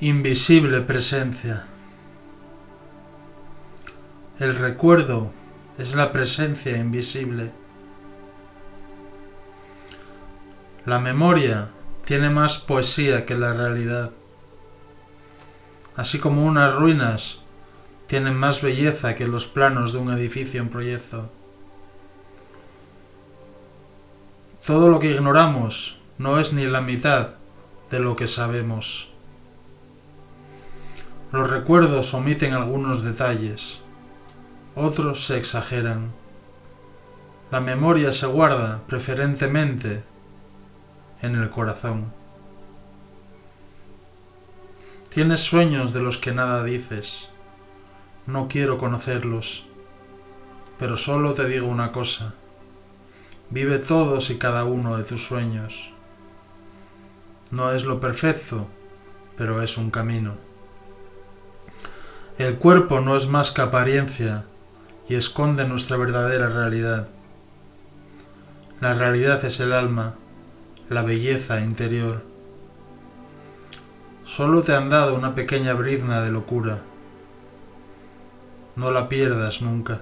Invisible presencia. El recuerdo es la presencia invisible. La memoria tiene más poesía que la realidad. Así como unas ruinas tienen más belleza que los planos de un edificio en proyecto. Todo lo que ignoramos no es ni la mitad de lo que sabemos. Los recuerdos omiten algunos detalles, otros se exageran. La memoria se guarda preferentemente en el corazón. Tienes sueños de los que nada dices. No quiero conocerlos, pero solo te digo una cosa. Vive todos y cada uno de tus sueños. No es lo perfecto, pero es un camino. El cuerpo no es más que apariencia y esconde nuestra verdadera realidad. La realidad es el alma, la belleza interior. Solo te han dado una pequeña brizna de locura. No la pierdas nunca.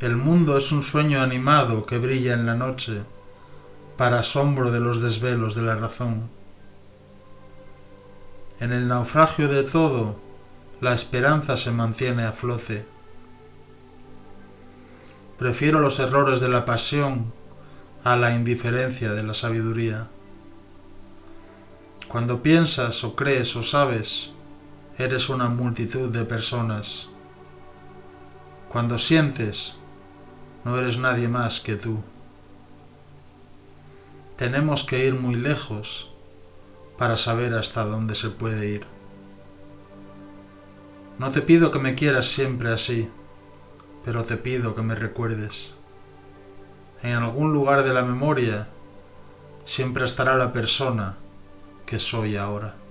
El mundo es un sueño animado que brilla en la noche, para asombro de los desvelos de la razón. En el naufragio de todo, la esperanza se mantiene a flote. Prefiero los errores de la pasión a la indiferencia de la sabiduría. Cuando piensas o crees o sabes, eres una multitud de personas. Cuando sientes, no eres nadie más que tú. Tenemos que ir muy lejos para saber hasta dónde se puede ir. No te pido que me quieras siempre así, pero te pido que me recuerdes. En algún lugar de la memoria siempre estará la persona que soy ahora.